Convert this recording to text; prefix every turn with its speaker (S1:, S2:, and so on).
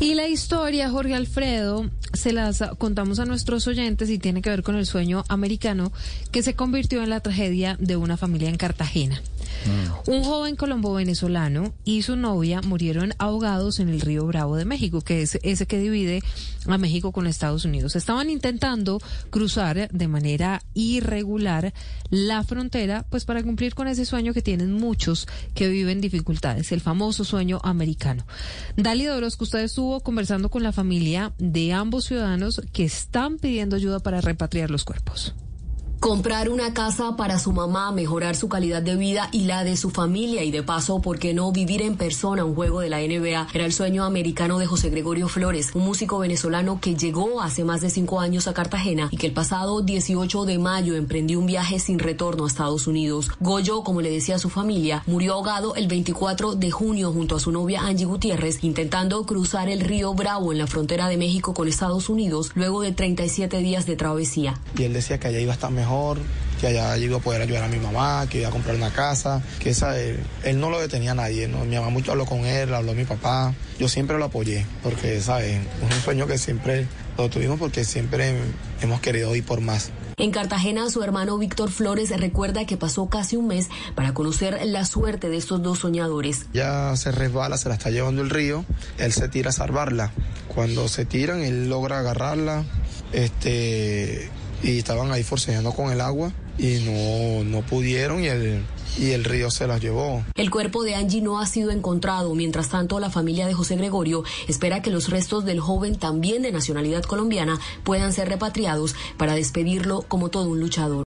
S1: Y la historia, Jorge Alfredo, se las contamos a nuestros oyentes y tiene que ver con el sueño americano que se convirtió en la tragedia de una familia en Cartagena. Mm. Un joven colombo-venezolano y su novia murieron ahogados en el río Bravo de México, que es ese que divide a México con Estados Unidos. Estaban intentando cruzar de manera irregular la frontera, pues para cumplir con ese sueño que tienen muchos que viven dificultades, el famoso sueño americano. Dali Orozco, usted estuvo conversando con la familia de ambos ciudadanos que están pidiendo ayuda para repatriar los cuerpos
S2: comprar una casa para su mamá, mejorar su calidad de vida y la de su familia y de paso, ¿por qué no vivir en persona un juego de la NBA? Era el sueño americano de José Gregorio Flores, un músico venezolano que llegó hace más de cinco años a Cartagena y que el pasado 18 de mayo emprendió un viaje sin retorno a Estados Unidos. Goyo, como le decía a su familia, murió ahogado el 24 de junio junto a su novia Angie Gutiérrez intentando cruzar el río Bravo en la frontera de México con Estados Unidos luego de 37 días de travesía.
S3: Y él decía que allá iba a estar mejor que allá iba a poder ayudar a mi mamá, que iba a comprar una casa, que esa, él, él no lo detenía a nadie, ¿no? mi mamá mucho habló con él, habló mi papá, yo siempre lo apoyé, porque, ¿sabes? Es un sueño que siempre lo tuvimos porque siempre hemos querido ir por más.
S2: En Cartagena, su hermano Víctor Flores recuerda que pasó casi un mes para conocer la suerte de estos dos soñadores.
S3: Ya se resbala, se la está llevando el río, él se tira a salvarla. Cuando se tiran, él logra agarrarla, este, y estaban ahí forcejeando con el agua y no, no pudieron y el, y el río se las llevó.
S2: El cuerpo de Angie no ha sido encontrado. Mientras tanto, la familia de José Gregorio espera que los restos del joven, también de nacionalidad colombiana, puedan ser repatriados para despedirlo como todo un luchador.